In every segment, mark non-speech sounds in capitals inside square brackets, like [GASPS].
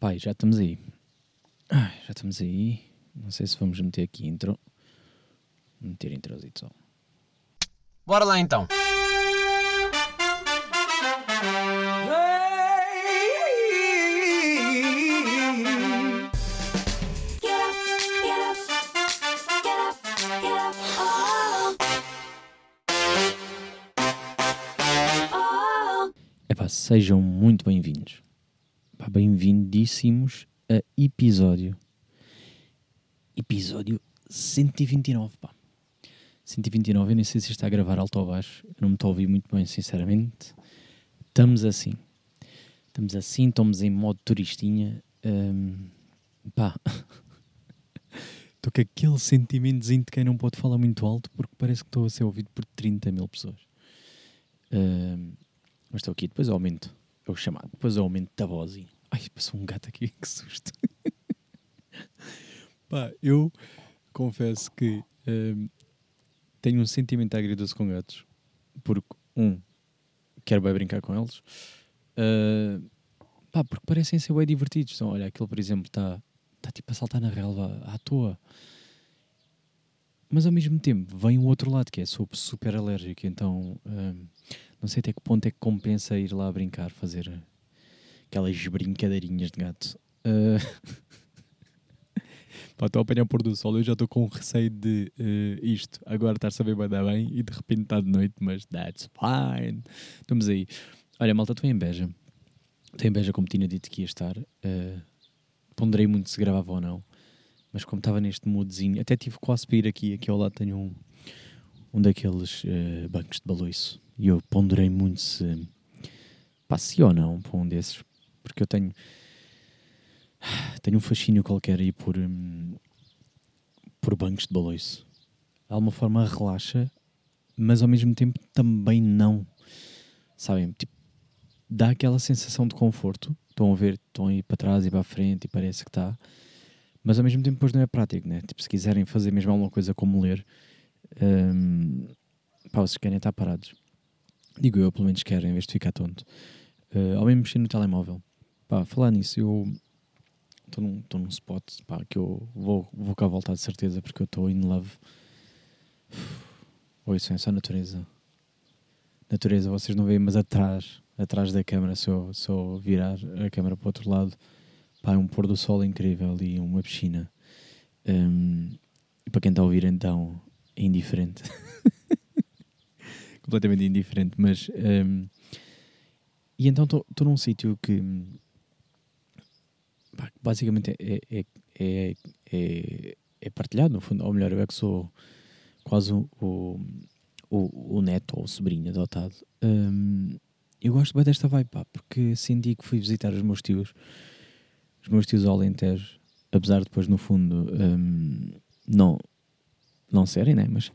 Pai, já estamos aí. Já estamos aí. Não sei se vamos meter aqui intro. Meter introzito só. Bora lá então. Epá, sejam muito bem-vindos. Bem-vindíssimos a episódio. Episódio 129, pá. 129, eu nem sei se está a gravar alto ou baixo. Eu não me estou a ouvir muito bem, sinceramente. Estamos assim. Estamos assim, estamos em modo turistinha. Hum, pá. [LAUGHS] Estou com aquele sentimentozinho de quem não pode falar muito alto porque parece que estou a ser ouvido por 30 mil pessoas. Hum, mas estou aqui, depois aumento. É o chamado. Depois aumento da voz e... Ai, passou um gato aqui, [LAUGHS] que susto. Pá, eu confesso que hum, tenho um sentimento agridoce com gatos. Porque, um, quero bem brincar com eles. Ah, pá, porque parecem ser bem divertidos. Então, olha, aquele, por exemplo, está tá, tipo a saltar na relva à toa. Mas ao mesmo tempo vem o outro lado, que é sou super alérgico, então hum, não sei até que ponto é que compensa ir lá brincar, fazer aquelas brincadeirinhas de gato. [LAUGHS] Pá, estou a apanhar o pôr do sol, eu já estou com receio de eh, isto. Agora estar a saber bem dar bem e de repente está de noite, mas that's fine. Estamos aí. Olha, malta, estou em Beja. Estou em Beja, como tinha dito que ia estar. Eh, ponderei muito se gravava ou não. Mas como estava neste moodzinho, até tive quase para ir aqui. Aqui ao lado tenho um, um daqueles eh, bancos de baloiço. E eu ponderei muito se passe ou não para um desses. Porque eu tenho tenho um fascínio qualquer aí por, hum, por bancos de baloiço. De alguma forma relaxa, mas ao mesmo tempo também não. Sabem? Tipo, dá aquela sensação de conforto. Estão a ver, estão a ir para trás e para a frente e parece que está. Mas ao mesmo tempo depois não é prático, né? Tipo, se quiserem fazer mesmo alguma coisa como ler, hum, pá, vocês querem estar parados. Digo eu, pelo menos quero, em vez de ficar tonto. Uh, ao mesmo mexer no telemóvel. Pá, falar nisso, eu estou num, num spot pá, que eu vou, vou cá voltar de certeza porque eu estou in love. Oi, isso é só natureza. Natureza, vocês não veem, mas atrás, atrás da câmara, se eu, se eu virar a câmara para o outro lado, pá, é um pôr do sol incrível e uma piscina. Hum, e para quem está a ouvir, então, é indiferente. [LAUGHS] Completamente indiferente, mas. hum, e então estou num sítio que. Basicamente é, é, é, é, é partilhado, no fundo. Ou melhor, eu é que sou quase o, o, o, neto ou o sobrinho adotado. Hum, eu gosto bem desta vibe, pá, porque senti que fui visitar os meus tios, os meus tios ao Alentejo, apesar de depois, no fundo, hum, não, não serem, né? Mas,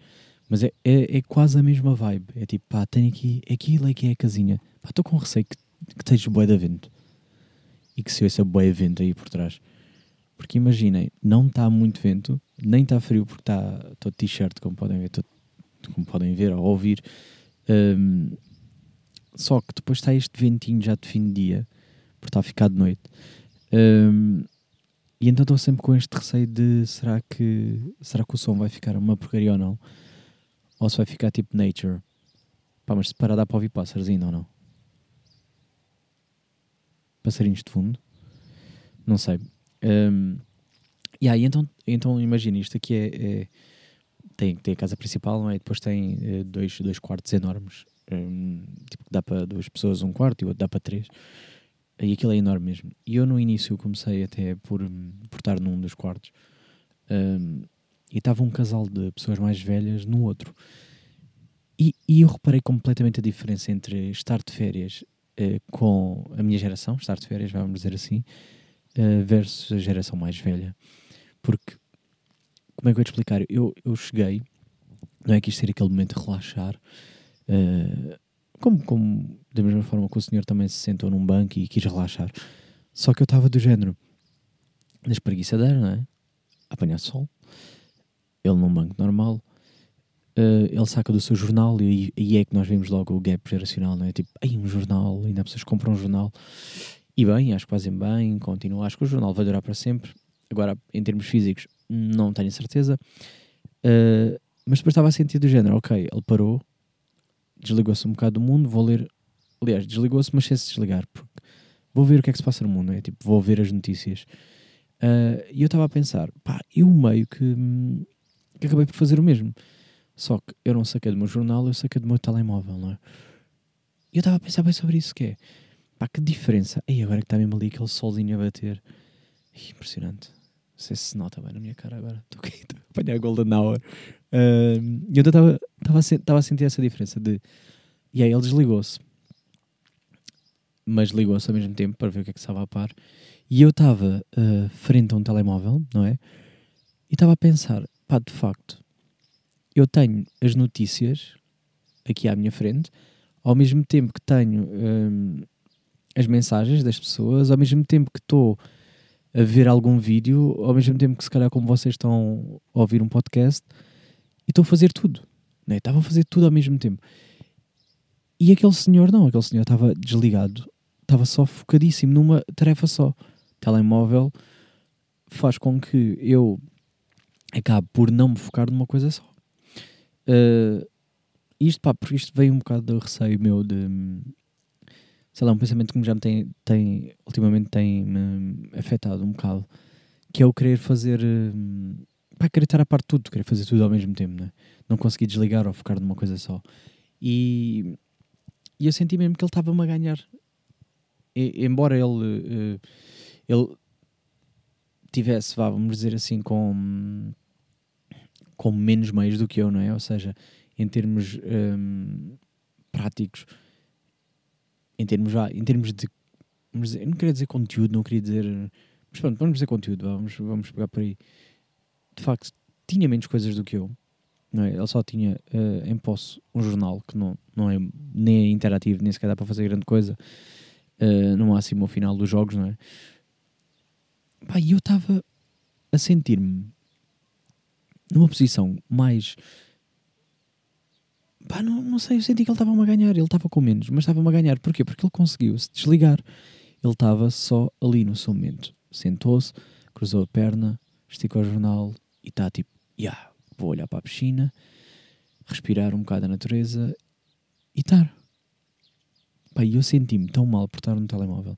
mas é, é, é quase a mesma vibe. É tipo, pá, tenho aqui, aquilo é que é a casinha. Pá, estou com receio que, que esteja bué de vento e que se ouça bué vento aí por trás. Porque imaginem, não está muito vento, nem está frio porque está de t-shirt, como podem ver, tô- como podem ver ou ouvir. Hum, só que depois está este ventinho já de fim de dia, porque está a ficar de noite. Hum, e então estou sempre com este receio de será que, será que o som vai ficar uma porcaria ou não? Ou se vai ficar tipo nature? Pá, mas se parar dá para ouvir pássaros ainda ou não? Passarinhos de fundo? Não sei. Hum, e aí então, então imagina isto aqui é, é- tem, tem a casa principal, não é? E depois tem eh, dois, dois quartos enormes. Hum, tipo, dá para duas pessoas um quarto e o outro dá para três. E aquilo é enorme mesmo. E eu no início comecei até por, hum, por estar num dos quartos. Hum, e estava um casal de pessoas mais velhas no outro. E, e eu reparei completamente a diferença entre estar de férias eh, com a minha geração, estar de férias, vamos dizer assim, eh, versus a geração mais velha. Porque, como é que eu ia te explicar? Eu, eu cheguei, não é que isto ser aquele momento de relaxar, eh, como, como da mesma forma que o senhor também se sentou num banco e quis relaxar. Só que eu estava do género, na espreguiçadeira, não é? A apanhar sol. Ele num banco normal. Eh, ele saca do seu jornal e aí é que nós vemos logo o gap geracional, não é? Tipo, aí um jornal, ainda pessoas compram um jornal. E bem, acho que fazem bem, continuo. Acho que o jornal vai durar para sempre. Agora, em termos físicos, não tenho certeza. Uh, mas depois estava a sentir do género, ok, ele parou, desligou-se um bocado do mundo, vou ler. Aliás, desligou-se, mas sem se desligar, porque vou ver o que é que se passa no mundo, é tipo, vou ver as notícias. Uh, e eu estava a pensar, pá, eu meio que, hum, que acabei por fazer o mesmo. Só que eu não saquei do meu jornal, eu saquei do meu telemóvel, não é? E eu estava a pensar bem sobre isso, que é, pá, que diferença. E agora que está mesmo ali aquele solzinho a bater. Impressionante. Não sei se se nota bem na minha cara agora. [LAUGHS] Estou aqui a apanhar a Golden Hour. Uh, eu estava a, a sentir essa diferença de... E aí ele desligou-se. Mas ligou-se ao mesmo tempo para ver o que é que estava a par. E eu estava uh, frente a um telemóvel, não é? E estava a pensar, pá, de facto, eu tenho as notícias aqui à minha frente, ao mesmo tempo que tenho um, as mensagens das pessoas, ao mesmo tempo que estou a ver algum vídeo, ao mesmo tempo que se calhar como vocês estão a ouvir um podcast, e estou a fazer tudo. Né? Estava a fazer tudo ao mesmo tempo. E aquele senhor não, aquele senhor estava desligado, estava só focadíssimo numa tarefa só telemóvel faz com que eu acabe por não me focar numa coisa só. Uh, isto, pá, porque isto veio um bocado do receio meu de. Sei lá, um pensamento que já me tem, tem ultimamente tem-me afetado um bocado, que é o querer fazer. Uh, pá, querer estar a parte de tudo, querer fazer tudo ao mesmo tempo, né? não conseguir desligar ou focar numa coisa só. E, e eu senti mesmo que ele estava-me a ganhar. E, embora ele. Uh, ele tivesse, vá, vamos dizer assim, com, com menos meios do que eu, não é? Ou seja, em termos um, práticos, em termos, em termos de. Dizer, não queria dizer conteúdo, não queria dizer. Mas pronto, vamos dizer conteúdo, vamos, vamos pegar por aí. De facto, tinha menos coisas do que eu. Não é? Ele só tinha uh, em posse um jornal que não, não é nem é interativo, nem sequer dá para fazer grande coisa. Uh, no máximo ao final dos jogos, não é? Pá, e eu estava a sentir-me numa posição mais. Pá, não, não sei, eu senti que ele estava-me a ganhar. Ele estava com menos, mas estava-me a ganhar. Porquê? Porque ele conseguiu se desligar. Ele estava só ali no seu momento. Sentou-se, cruzou a perna, esticou o jornal e está tipo, yeah, vou olhar para a piscina, respirar um bocado a natureza e estar. Pá, eu senti-me tão mal por estar no telemóvel.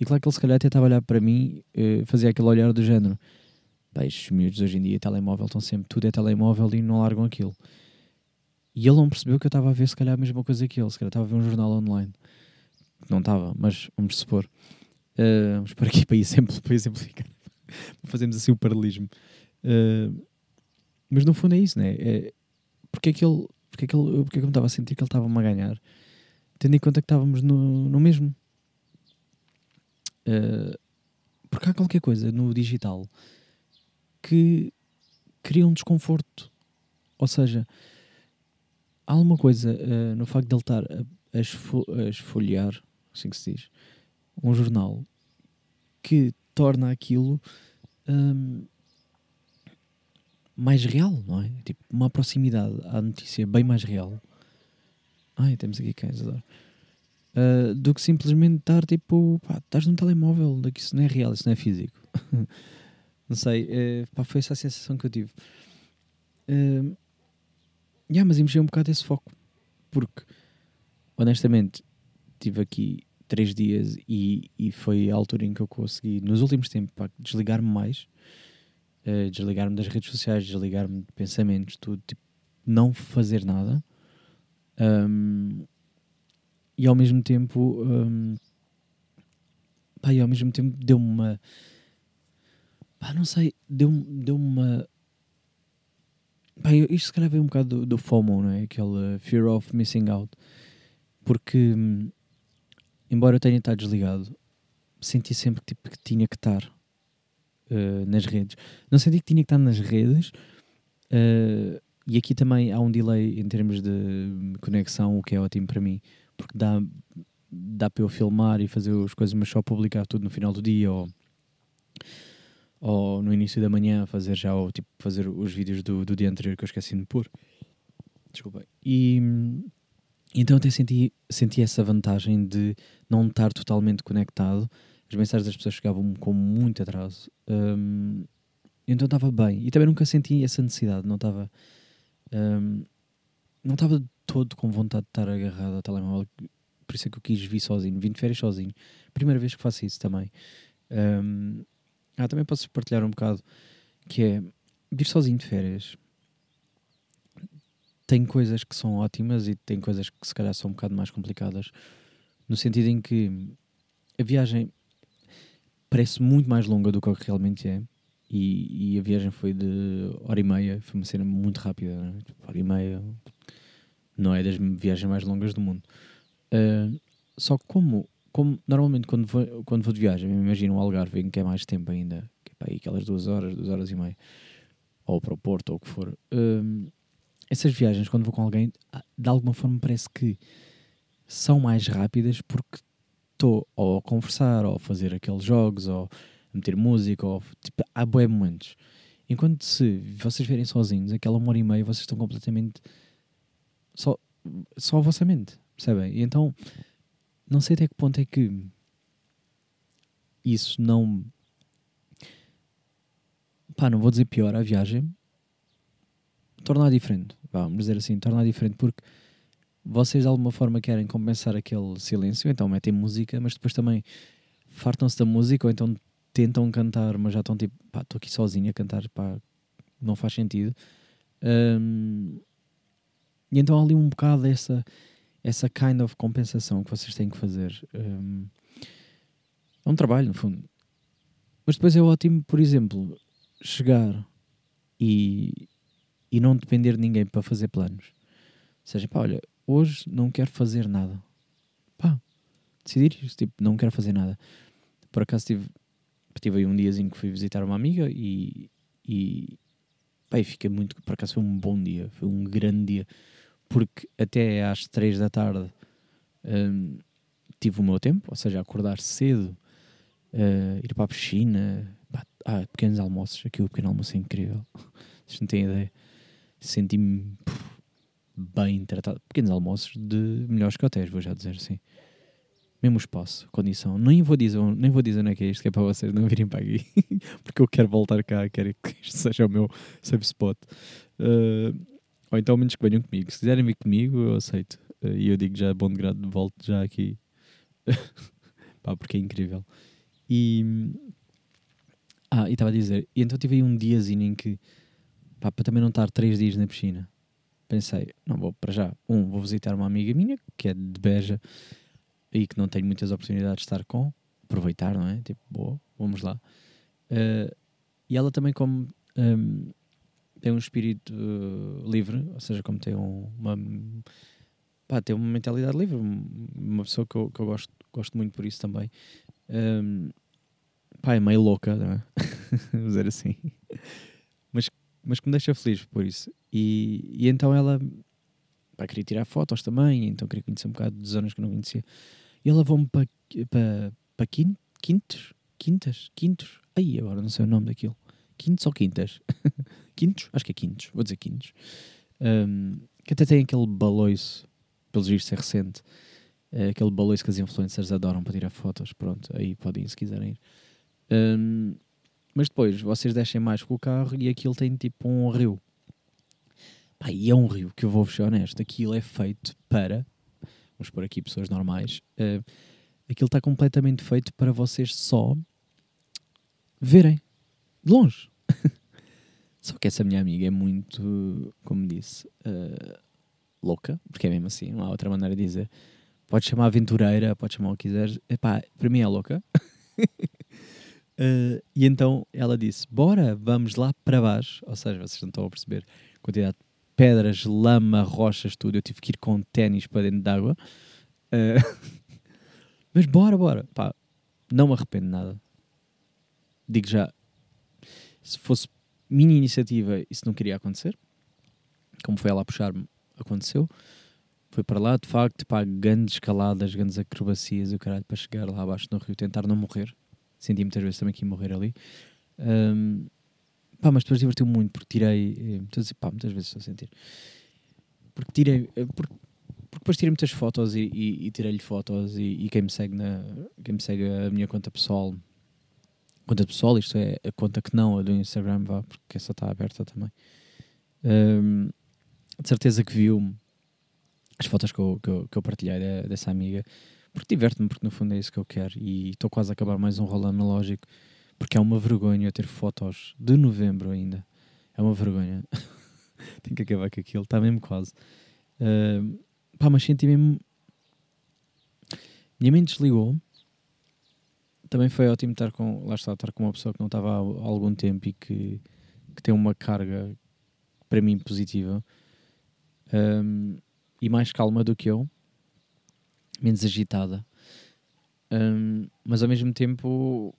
E claro que ele se calhar até estava a olhar para mim, uh, fazia aquele olhar do género. Pá, estes miúdos hoje em dia, telemóvel, estão sempre, tudo é telemóvel e não largam aquilo. E ele não percebeu que eu estava a ver se calhar a mesma coisa que ele, se calhar estava a ver um jornal online. Não estava, mas vamos supor. Uh, vamos por aqui [LAUGHS] para, exemplo, para exemplificar. [LAUGHS] Fazemos assim o paralelismo. Uh, mas no fundo é isso, né? É, porque é que ele, porque é que ele, porque é que eu me estava a sentir que ele estava-me a ganhar, tendo em conta que estávamos no, no mesmo. Uh, porque há qualquer coisa no digital que cria um desconforto. Ou seja, há alguma coisa uh, no facto de ele estar a, esfo a esfolhear, assim que se diz, um jornal que torna aquilo um, mais real, não é? Tipo, uma proximidade à notícia bem mais real. Ai, temos aqui cães, adoro uh, do que simplesmente estar tipo, pá, estás num telemóvel, que isso não é real, isso não é físico. [LAUGHS] não sei, uh, pá, foi essa a sensação que eu tive. Uh, yeah, mas mexer um bocado esse foco, porque honestamente tive aqui três dias e, e foi a altura em que eu consegui, nos últimos tempos, desligar-me mais, uh, desligar-me das redes sociais, desligar-me de pensamentos, tudo, tipo, não fazer nada. Um, e ao mesmo tempo um, pá, e ao mesmo tempo deu-me uma pá, não sei, deu-me deu uma pá, isto se calhar veio um bocado do, do FOMO, não é? Aquele Fear of Missing Out porque hum, embora eu tenha estado desligado senti sempre tipo, que tinha que estar uh, nas redes não senti que tinha que estar nas redes uh, e aqui também há um delay em termos de conexão, o que é ótimo para mim, porque dá, dá para eu filmar e fazer as coisas, mas só publicar tudo no final do dia ou, ou no início da manhã, fazer já o tipo fazer os vídeos do, do dia anterior que eu esqueci de pôr. Desculpa. E, Então até senti, senti essa vantagem de não estar totalmente conectado. As mensagens das pessoas chegavam com muito atraso. Hum, então estava bem. E também nunca senti essa necessidade. Não estava. hum, não estava todo com vontade de estar agarrado ao telemóvel. Por isso é que eu quis vir sozinho. Vim de férias sozinho. Primeira vez que faço isso também. Hum, ah, também posso partilhar um bocado. Que é vir sozinho de férias. Tem coisas que são ótimas e tem coisas que se calhar são um bocado mais complicadas. No sentido em que a viagem parece muito mais longa do que que realmente é. E, e a viagem foi de hora e meia, foi uma cena muito rápida, né? Hora e meia não é das viagens mais longas do mundo. Ah, só que como, como normalmente quando vou, quando vou de viagem, imagino um Algarve em que é mais tempo ainda, que é para aí aquelas duas horas, duas horas e meia, ou para o Porto, ou o que for. ah, essas viagens, quando vou com alguém, ah, de alguma forma parece que são mais rápidas porque estou ou a conversar, ou a fazer aqueles jogos, ou a meter música, ou tipo, há bué momentos. Enquanto se vocês verem sozinhos, aquela uma hora e meia, vocês estão completamente só, só a vossa mente, percebem? E então, não sei até que ponto é que isso não. Pá, não vou dizer pior a viagem, tornar diferente, vamos dizer assim, tornar diferente, porque vocês de alguma forma querem compensar aquele silêncio, então metem música, mas depois também fartam-se da música, ou então tentam cantar, mas já estão tipo, pá, estou aqui sozinho a cantar, pá, não faz sentido. Hum, e então há ali um bocado essa, essa kind of compensação que vocês têm que fazer. Hum, é um trabalho, no fundo. Mas depois é ótimo, por exemplo, chegar e, e não depender de ninguém para fazer planos. Ou seja, pá, olha, hoje não quero fazer nada. Pá, decidir tipo, não quero fazer nada. Por acaso tive, tive aí um diazinho que fui visitar uma amiga e, e, pá, e fiquei muito, por acaso foi um bom dia, foi um grande dia. Porque até às três da tarde hum, tive o meu tempo, ou seja, acordar cedo, eh, ir para a piscina, pá, ah, pequenos almoços, aqui o pequeno almoço é incrível. [LAUGHS] Vocês não têm ideia. Senti-me bem tratado. Pequenos almoços de melhores que hotéis, vou já dizer assim. Mesmo espaço, condição. Nem vou dizer, nem vou dizer onde é que é isto, que é para vocês não virem para aqui. [LAUGHS] Porque eu quero voltar cá, quero que isto seja o meu safe spot. Eh, ou então, menos que venham comigo. Se quiserem vir comigo, eu aceito. Eh, E eu digo já, bom de grado, volto já aqui. [LAUGHS] Pá, porque é incrível. E. Ah, e estava a dizer. E então tive aí um diazinho em que. Pá, para também não estar três dias na piscina. Pensei, não vou para já. Um, vou visitar uma amiga minha, que é de Beja, e que não tenho muitas oportunidades de estar com. Aproveitar, não é? Tipo, boa, vamos lá. Eh, e ela também, como hum, tem um espírito eh, livre, ou seja, como tem um- uma. Pá, tem uma mentalidade livre, um- uma pessoa que eu, que eu gosto, gosto muito por isso também. Hum, pá, é meio louca, não é? [LAUGHS] Vamos dizer assim. Mas, mas que me deixa feliz por isso. E, e então ela pá, queria tirar fotos também, então queria conhecer um bocado de zonas que eu não conhecia. E ela levou-me para para para quin- quintos? Quintas? Quintos? Aí agora não sei o nome daquilo. Quintos ou quintas? [LAUGHS] quintos? Acho que é quintos, vou dizer quintos. Hum, que até tem aquele baloiço, pelos vistos é recente, é aquele baloiço que as influencers adoram para tirar fotos. Pronto, aí podem se quiserem ir. Hum, mas depois vocês descem mais com o carro e aquilo tem tipo um rio. Pá, e é um rio que eu vou ser honesto. Aquilo é feito para. Vamos pôr aqui pessoas normais. eh, aquilo está completamente feito para vocês só verem de longe. [LAUGHS] só que essa minha amiga é muito, como disse, eh, louca, porque é mesmo assim, não há outra maneira de dizer. Pode chamar aventureira, pode chamar o que quiseres. Epá, para mim é louca. [LAUGHS] Eh, e então ela disse: Bora, vamos lá para baixo. Ou seja, vocês não estão a perceber a quantidade de pedras, lama, rochas, tudo. Eu tive que ir com ténis para dentro d'água. Eh, [LAUGHS] mas bora, bora. Não me arrependo nada. Digo já: se fosse minha iniciativa, isso não queria acontecer. Como foi ela puxar-me, aconteceu. Foi para lá, de facto, pá, grandes escaladas, grandes acrobacias o caralho para chegar lá abaixo no rio, tentar não morrer. Senti muitas vezes também que ia morrer ali. Ahm, pá, mas depois divertiu-me muito porque tirei. eh, Muitas, pá, muitas vezes estou a sentir. Porque tirei. eh, Porque porque depois tirei muitas fotos e, e, e tirei-lhe fotos e, e quem me segue na quem me segue a minha conta pessoal conta pessoal, isto é a conta que não, a do Instagram, vá, porque essa está aberta também. Hum, de certeza que viu as fotos que eu, que eu, que eu partilhei de- dessa amiga, porque diverte-me, porque no fundo é isso que eu quero. E estou quase a acabar mais um rolo analógico, porque é uma vergonha eu ter fotos de novembro ainda. É uma vergonha. [LAUGHS] Tenho que acabar com aquilo, está mesmo quase. Hum, pá, mas senti mesmo. Minha mente desligou. Também foi ótimo estar com, lá está, estar com uma pessoa que não estava há algum tempo e que, que tem uma carga para mim positiva um, e mais calma do que eu, menos agitada, Um, mas ao mesmo tempo,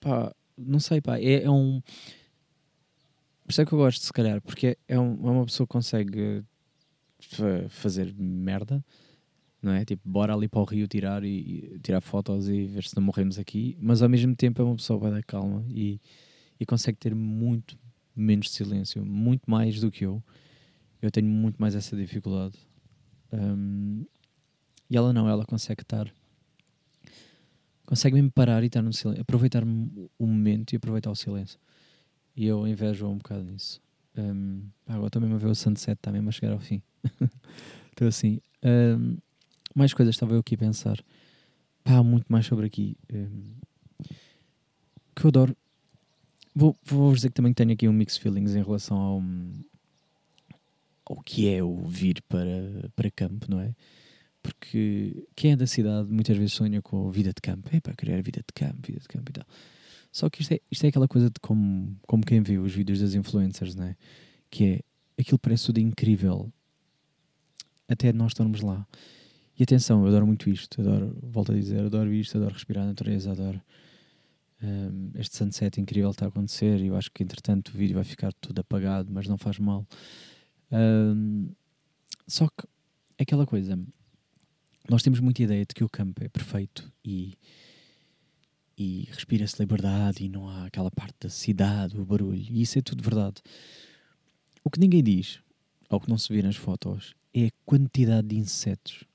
pá, não sei, pá, é, é um. Por isso é que eu gosto, se calhar, porque é, é, é uma pessoa que consegue fa- fazer merda, não é? Tipo, bora ali para o rio tirar e, e tirar fotos e ver se não morremos aqui, mas ao mesmo tempo é uma pessoa bem da calma e, e consegue ter muito menos silêncio, muito mais do que eu. Eu tenho muito mais essa dificuldade. Um, e ela não, ela consegue estar. Consegue mesmo parar e estar no silêncio, aproveitar o momento e aproveitar o silêncio. E eu invejo um bocado nisso. Um, agora mesmo a ver o sunset, está mesmo a chegar ao fim. [LAUGHS] Estou assim. Um, mais coisas estava eu aqui a pensar. Pá, há muito mais sobre aqui. Um, que eu adoro. Vou, vou dizer que também tenho aqui um mixed feelings em relação ao, ao que é o vir para, para campo, não é? Porque quem é da cidade muitas vezes sonha com vida de campo. É para criar vida de campo, vida de campo e tal. Só que isto é, isto é aquela coisa de como, como quem vê os vídeos das influencers, não é? Que é aquilo parece tudo incrível até nós estarmos lá. E atenção, eu adoro muito isto, adoro, volto a dizer, adoro isto, adoro respirar a natureza, adoro um, este sunset incrível está a acontecer e eu acho que entretanto o vídeo vai ficar tudo apagado, mas não faz mal. Um, só que é aquela coisa, nós temos muita ideia de que o campo é perfeito e, e respira-se liberdade e não há aquela parte da cidade, o barulho, e isso é tudo verdade. O que ninguém diz, ou que não se vê nas fotos, é a quantidade de insetos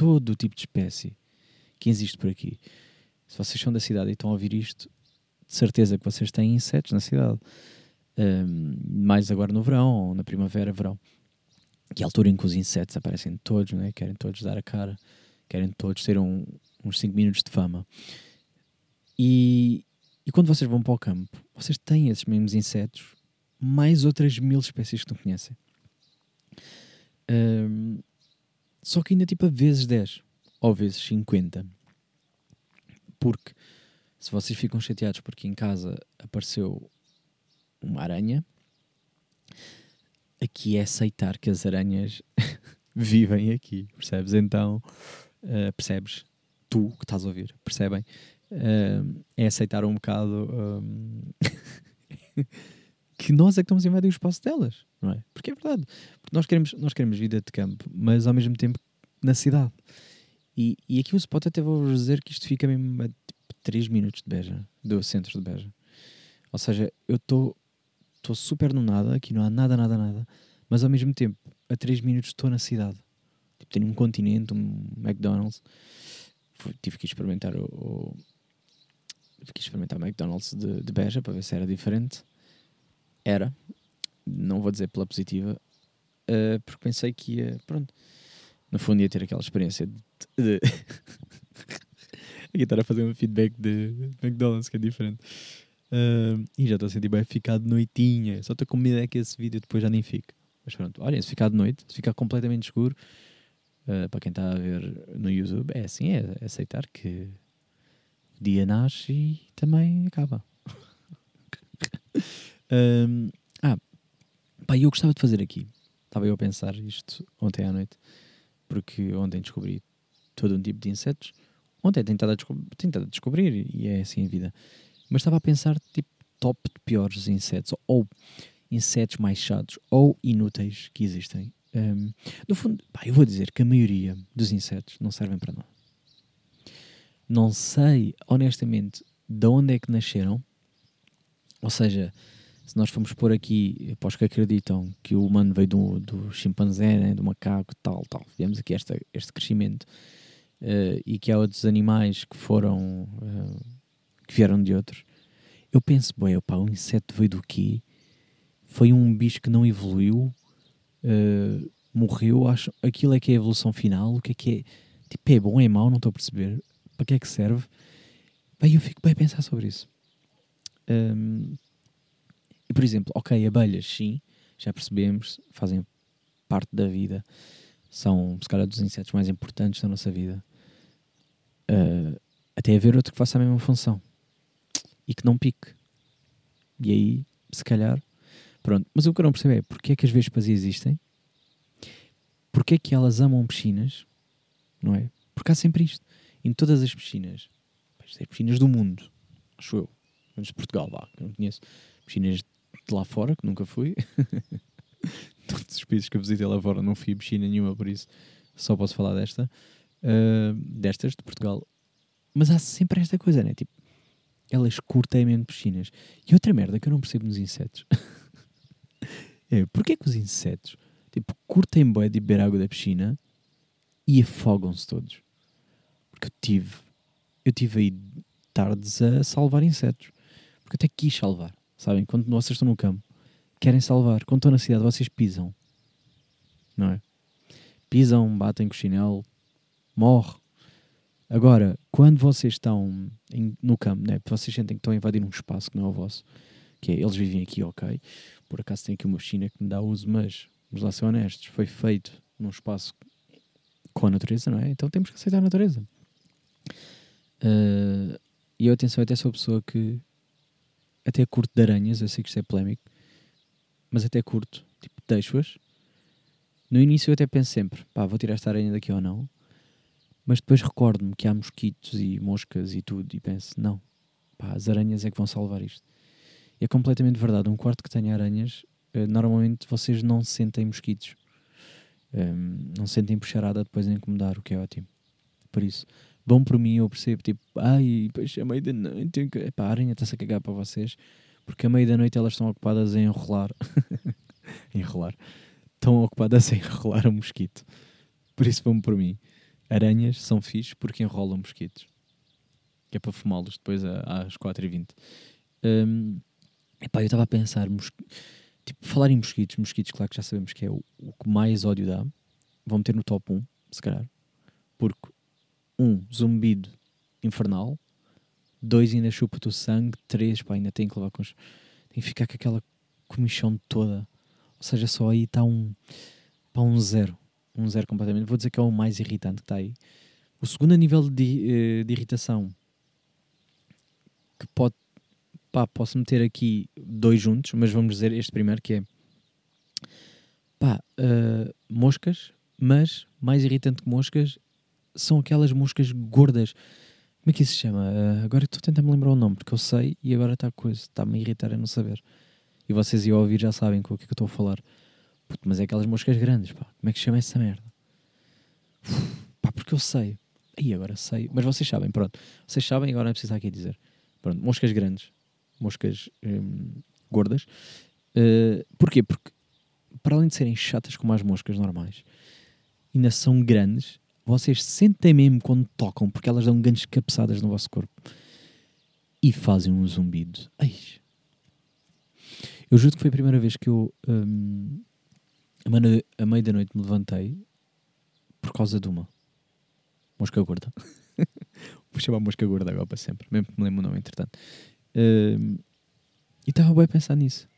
todo o tipo de espécie que existe por aqui. Se vocês são da cidade e estão a ouvir isto, de certeza que vocês têm insetos na cidade. Um, mais agora no verão, ou na primavera, verão. Que é a altura em que os insetos aparecem todos, né? querem todos dar a cara, querem todos ter um- uns 5 minutos de fama. E, e quando vocês vão para o campo, vocês têm esses mesmos insetos, mais outras mil espécies que não conhecem. Um, só que ainda tipo a vezes 10 ou vezes 50. Porque se vocês ficam chateados porque em casa apareceu uma aranha, aqui é aceitar que as aranhas [LAUGHS] vivem aqui, percebes? Então, eh, percebes? Tu que estás a ouvir, percebem? Eh, é aceitar um bocado hum, [LAUGHS] que nós é que estamos a invadir o espaço delas, não é? Porque é verdade. Porque nós queremos, nós queremos vida de campo, mas ao mesmo tempo na cidade. E, e aqui o spot até vou dizer que isto fica mesmo a tipo, 3 minutos de Beja, do centro de Beja. Ou seja, eu estou super no nada, aqui não há nada, nada, nada, mas ao mesmo tempo, a 3 minutos estou na cidade. Tipo, tenho um continente, um McDonald's. Fui- tive que experimentar o, o- tive que experimentar o McDonald's de, de Beja para ver se era diferente. Era, não vou dizer pela positiva, eh, porque pensei que ia, pronto, no fundo ia ter aquela experiência de. de Aqui [LAUGHS] estar a fazer um feedback de McDonald's que é diferente. Ah, e já estou a sentir bem ficar de noitinha. Só estou com medo é que esse vídeo depois já nem fique. Mas pronto, olhem, se ficar de noite, se ficar completamente escuro, ah, para quem está a ver no YouTube, é assim, é aceitar que o dia nasce e também acaba. Ahm, ah, pá, eu gostava de fazer aqui. Estava eu a pensar isto ontem à noite, porque ontem descobri todo um tipo de insetos. Ontem tenho estado a, estado a descobrir e é assim a vida. Mas estava a pensar, tipo, top de piores insetos, ou insetos mais chatos, ou inúteis que existem. Ahm, no fundo, pá, eu vou dizer que a maioria dos insetos não servem para nada. Não sei, honestamente, de onde é que nasceram. Ou seja, se nós formos pôr aqui, para os que acreditam que o humano veio do, do chimpanzé, né, do macaco, tal, tal, vemos aqui esta, este crescimento eh, e que há outros animais que foram, eh, que vieram de outros, eu penso, bem, opá, o inseto veio do quê? Foi um bicho que não evoluiu, eh, morreu, acho, aquilo é que é a evolução final, o que é que é? Tipo, é bom, é mau, não estou a perceber. Para que é que serve? Bem, eu fico bem a pensar sobre isso. Hum, e, por exemplo, ok, abelhas, sim, já percebemos, fazem parte da vida, são, se calhar, dos insetos mais importantes da nossa vida. Uh, até haver outro que faça a mesma função e que não pique. E aí, se calhar, pronto. Mas o que eu não percebo é porque é que as vespas existem, porque é que elas amam piscinas, não é? Porque há sempre isto. Em todas as piscinas, as piscinas do mundo, acho eu, menos Portugal, vá, que eu não conheço, piscinas de lá fora, que nunca fui. Todos os países que eu visitei lá fora não fui a piscina nenhuma, por isso só posso falar desta, uh, destas, de Portugal. Mas há sempre esta coisa, né? Tipo, elas curtem mesmo piscinas. E outra merda que eu não percebo nos insetos [LAUGHS] é porque é que os insetos tipo, curtem bem de beber água da piscina e afogam-se todos. Porque eu tive, eu tive aí tardes a salvar insetos. Porque eu até quis salvar, sabem? Quando vocês estão no campo, querem salvar. Quando estão na cidade, vocês pisam. Não é? Pisam, batem com o chinelo, morre. Agora, quando vocês estão em- no campo, né? vocês sentem que estão a invadir um espaço que não é o vosso, que é, eles vivem aqui, ok. Por acaso tem aqui uma piscina que me dá uso, mas vamos lá ser honestos, foi feito num espaço com a natureza, não é? Então temos que aceitar a natureza. Uh, e eu, atenção, até sou a pessoa que até curto de aranhas, eu sei que isto é polémico, mas até curto, tipo, deixo-as. No início eu até penso sempre, pá, vou tirar esta aranha daqui ou não, mas depois recordo-me que há mosquitos e moscas e tudo, e penso, não, pá, as aranhas é que vão salvar isto. E é completamente verdade, um quarto que tenha aranhas, eh, normalmente vocês não sentem mosquitos. Ehm, não sentem puxarada depois a incomodar, o que é ótimo. Por isso, bom por mim, eu percebo, tipo, ai, pois a meio da noite, tenho que... Epá, a aranha está-se a cagar para vocês, porque a meio da noite elas estão ocupadas em enrolar. [LAUGHS] enrolar. Estão ocupadas em enrolar o mosquito. Por isso, vão por mim. Aranhas são fixe porque enrolam mosquitos. Que é para fumá-los depois a- às 4h20. Hum, epá, eu estava a pensar, mos- tipo, falar em mosquitos, mosquitos, claro que já sabemos que é o, o que mais ódio dá. Vão meter no top 1, se calhar. Porque, um, zumbido infernal. Dois, ainda chupa-te o sangue. Três, pá, ainda tem que levar com os... Tem que ficar com aquela comichão toda. Ou seja, só aí está um... Pá, um zero. Um zero completamente. Vou dizer que é o mais irritante que está aí. O segundo nível de, eh, de irritação que pode pá, posso meter aqui dois juntos, mas vamos dizer este primeiro que é pá, ah, moscas, mas mais irritante que moscas são aquelas moscas gordas. Como é que isso se chama? Ah, agora estou a tentar me lembrar o nome, porque eu sei e agora está a coisa, está-me a irritar a não saber. E vocês iam ouvir já sabem com o que é que eu estou a falar. Puto, mas é aquelas moscas grandes, pá. Como é que se chama essa merda? Uf, pá, porque eu sei. Aí agora sei. Mas vocês sabem, pronto. Vocês sabem, agora não é preciso aqui dizer. Pronto, moscas grandes. Moscas hum, gordas. Uh, porquê? Porque para além de serem chatas como as moscas normais, ainda são grandes. Vocês sentem mesmo quando tocam, porque elas dão grandes cabeçadas no vosso corpo. E fazem um zumbido. Ai. Eu juro que foi a primeira vez que eu, hum, a meio da noite, me levantei por causa de uma mosca gorda. [LAUGHS] Vou chamar mosca gorda agora para sempre, mesmo que me lembro o nome, entretanto. Hum, e estava bem a pensar nisso.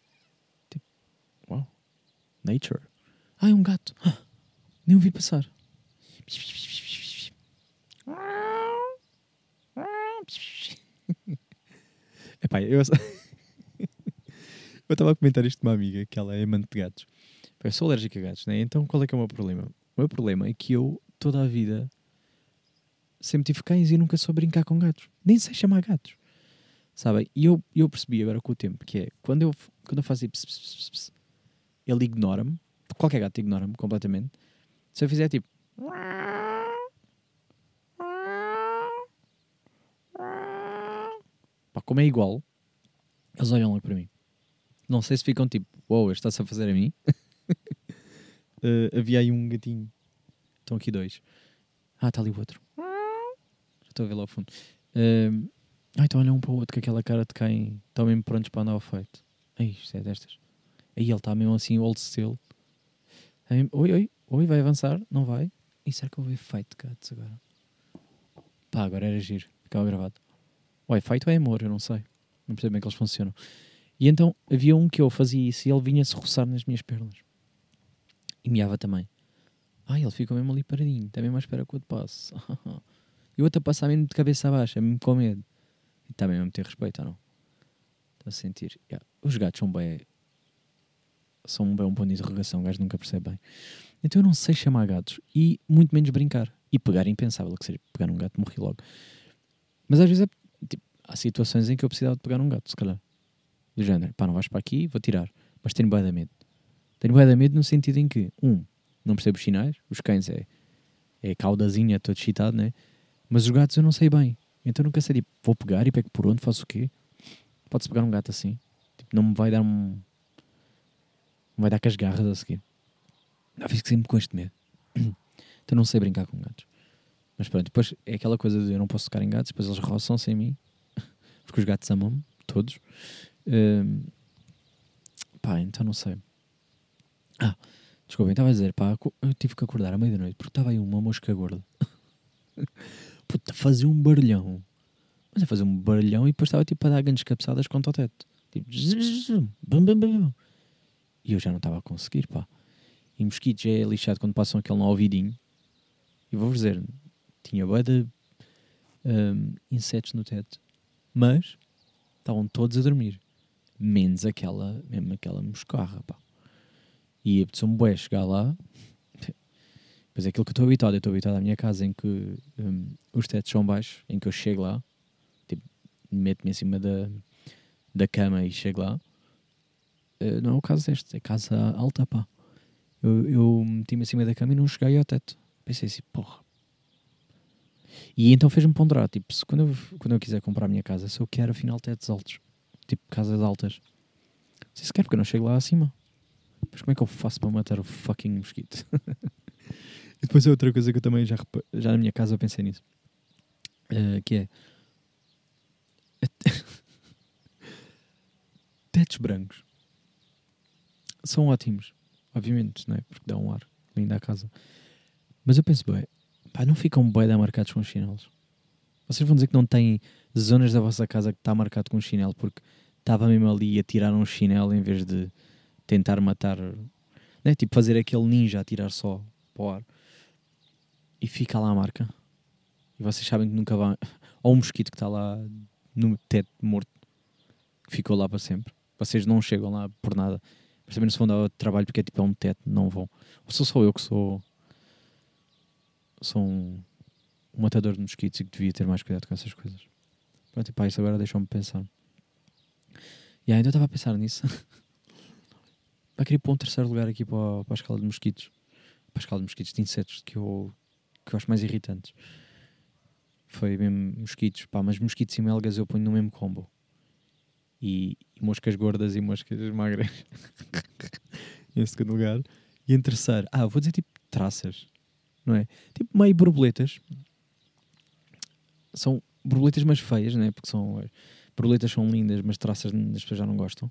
Tipo, uau, nature. Ah, é um gato. Ah, [GASPS] nem o vi passar. [LAUGHS] Epá, eu [LAUGHS] eu estava a comentar isto com uma amiga que ela é amante de gatos. Eu sou alérgico a gatos, né? Então qual é que é o meu problema? O meu problema é que eu, toda a vida, sempre tive cães e nunca soube brincar com gatos. Nem sei chamar gatos. Sabem? E eu, eu percebi agora com o tempo que é quando eu, quando eu faço ps, ps, ps, ps, ele ignora-me. Qualquer gato ignora-me completamente. Se eu fizer tipo. Pá, como é igual, eles olham logo para mim. não sei se ficam tipo, uou, wow, está-se a fazer a mim. [LAUGHS] Eh, havia aí um gatinho. Estão aqui dois. Ah, está ali o outro. Estou a ver lá ao fundo. Uh, ah, então olha um para o outro com aquela cara de quem estão mesmo prontos para andar ao feito. Ai, isto é destas. Aí ele está mesmo assim, old. Aí, oi, oi, oi, vai avançar? Não vai? E será que eu vou ver feito de gatos agora? Pá, agora era giro. Ficava gravado. Ou é feito ou é amor, eu não sei. Não percebo bem que eles funcionam. E então havia um que eu fazia isso e ele vinha-se roçar nas minhas pernas. E miava também. Ah, ele ficou mesmo ali paradinho, também mais espera que o outro passe. [LAUGHS] e o outro a passar mesmo de cabeça abaixo, é mesmo com medo. E também a ter respeito, ou não? Estou a sentir. Yeah. Os gatos são bem. São um ponto de interrogação, o gajo nunca percebe bem. Então eu não sei chamar gatos e muito menos brincar. E pegar é impensável, que seria pegar um gato morri logo. Mas às vezes é, tipo, há situações em que eu precisava de pegar um gato, se calhar. Do género, pá, não vais para aqui, vou tirar. Mas tenho bué de medo. Tenho bué de medo no sentido em que, um, não percebo os sinais, os cães é, é caudazinha, todo excitado, né? Mas os gatos eu não sei bem. Então nunca sei, tipo, vou pegar e pego por onde, faço o quê? Pode-se pegar um gato assim. Tipo, não me vai dar um. Vai dar com as garras a seguir. Já fico sempre com este medo. [CLEARS THROAT] Então não sei brincar com gatos. Mas pronto, depois é aquela coisa de eu não posso tocar em gatos, depois eles roçam-se mim. [LAUGHS] Porque os gatos amam-me, todos. Um, pá, então não sei. Ah, desculpem, estava a dizer, pá, eu tive que acordar à meia-noite porque estava aí uma mosca gorda. [LAUGHS] Puta, fazia um barulhão. Mas a fazer um barulhão e depois estava tipo a dar grandes cabeçadas contra o teto. Tipo, [LAUGHS] bum, bum, bum. E eu já não estava a conseguir, pá. E mosquitos é lixado quando passam aquele no ouvidinho. E vou-vos dizer, tinha bué de um, insetos no teto. Mas estavam todos a dormir. Menos aquela, mesmo aquela moscarra, pá. E apeteceu-me bué chegar lá. [LAUGHS] Pois é aquilo que eu estou habituado. Eu estou habituado à minha casa em que um, os tetos são baixos, em que eu chego lá, tipo, meto-me em cima da, da cama e chego lá. Uh, não é o caso deste, é casa alta, pá. Eu, eu meti-me em cima da cama e não cheguei ao teto. Pensei assim, porra. E então fez-me ponderar, tipo, se quando eu, quando eu quiser comprar a minha casa, se eu quero afinal tetos altos, tipo casas altas, não sei se quero porque eu não chego lá acima. Mas como é que eu faço para matar o fucking mosquito? [LAUGHS] e depois é outra coisa que eu também já, já na minha casa pensei nisso. Uh, que é [LAUGHS] tetos brancos são ótimos, obviamente, não é? Porque dá um ar lindo à casa. Mas eu penso, bem, pá, não ficam bem da marcados com chinelos. Vocês vão dizer que não têm zonas da vossa casa que está marcado com chinelo porque estava mesmo ali a tirar um chinelo em vez de tentar matar, né? tipo fazer aquele ninja a tirar só para o ar e fica lá a marca. E vocês sabem que nunca vai. [LAUGHS] Ou um mosquito que está lá no teto morto que ficou lá para sempre. Vocês não chegam lá por nada. Não se vão dar trabalho porque tipo é um teto, não vão. Ou sou só eu que sou. Sou um, um matador de mosquitos e que devia ter mais cuidado com essas coisas. Pronto, e pá, isso agora deixou-me pensar. E ainda estava a pensar nisso. [LAUGHS] Pá, queria pôr um terceiro lugar aqui para, para a escala de mosquitos. Para a escala de mosquitos, de insetos que eu, que eu acho mais irritantes. Foi mesmo mosquitos, pá, mas mosquitos e melgas eu ponho no mesmo combo. E, e moscas gordas e moscas magras. [LAUGHS] em segundo lugar. E em terceiro, ah, vou dizer tipo traças, não é? Tipo meio borboletas. São borboletas mais feias, não é? Porque são. Borboletas são lindas, mas traças as pessoas já não gostam.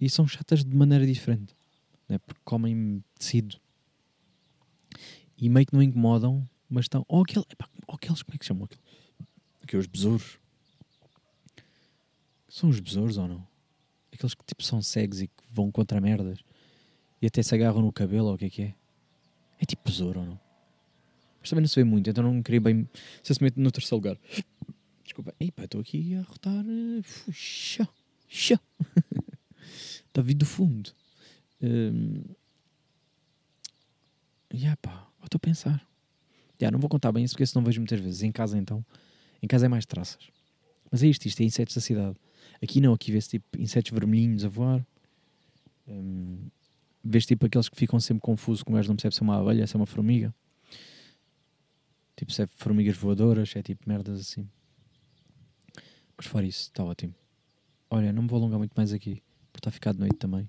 E são chatas de maneira diferente, não é? Porque comem tecido. E meio que não incomodam, mas estão. Ou, aquele, aqueles, como é que chamam? Aqui, os besouros. São os besouros ou não? Aqueles que tipo são cegos e que vão contra merdas e até se agarram no cabelo ou o que é que é? É tipo besouro ou não? Mas também não se vê muito, então não queria bem. Se se no terceiro lugar. Desculpa, ei pá, estou aqui a rotar. Puxa, [LAUGHS] chá. Está vindo do fundo. Um... Yeah, pá, estou a pensar. Yeah, não vou contar bem isso porque isso não vejo muitas vezes. Em casa então. Em casa é mais traças. Mas é isto, isto é insetos da cidade. Aqui não, aqui vê-se tipo insetos vermelhinhos a voar. Um, vês tipo aqueles que ficam sempre confusos, o gajo não percebe se é uma abelha, se é uma formiga. Tipo, se é formigas voadoras, é tipo merdas assim. Mas fora isso, está ótimo. Olha, não me vou alongar muito mais aqui. porque está a ficar de noite também.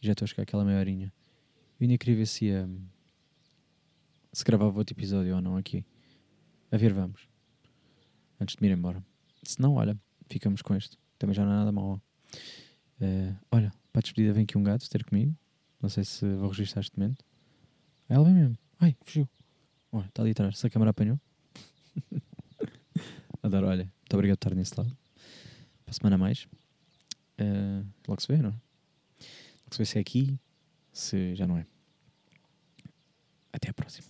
Já estou a chegar aquela meia horinha. Eu ainda queria ver se ia. se gravava outro episódio ou não aqui. A ver, vamos. Antes de me ir embora. Se não, olha, ficamos com este. Também já não é nada mau. Eh, olha, para a despedida vem aqui um gato ter comigo. Não sei se vou registrar este momento. Ah, Ela vem mesmo. Ai, fugiu. Olha, está ali atrás. Se a câmera apanhou. [LAUGHS] Adoro, olha. Muito obrigado por estar nesse lado. Para a semana a mais. Eh, logo se vê, não é? Logo se vê se é aqui, se já não é. Até à próxima.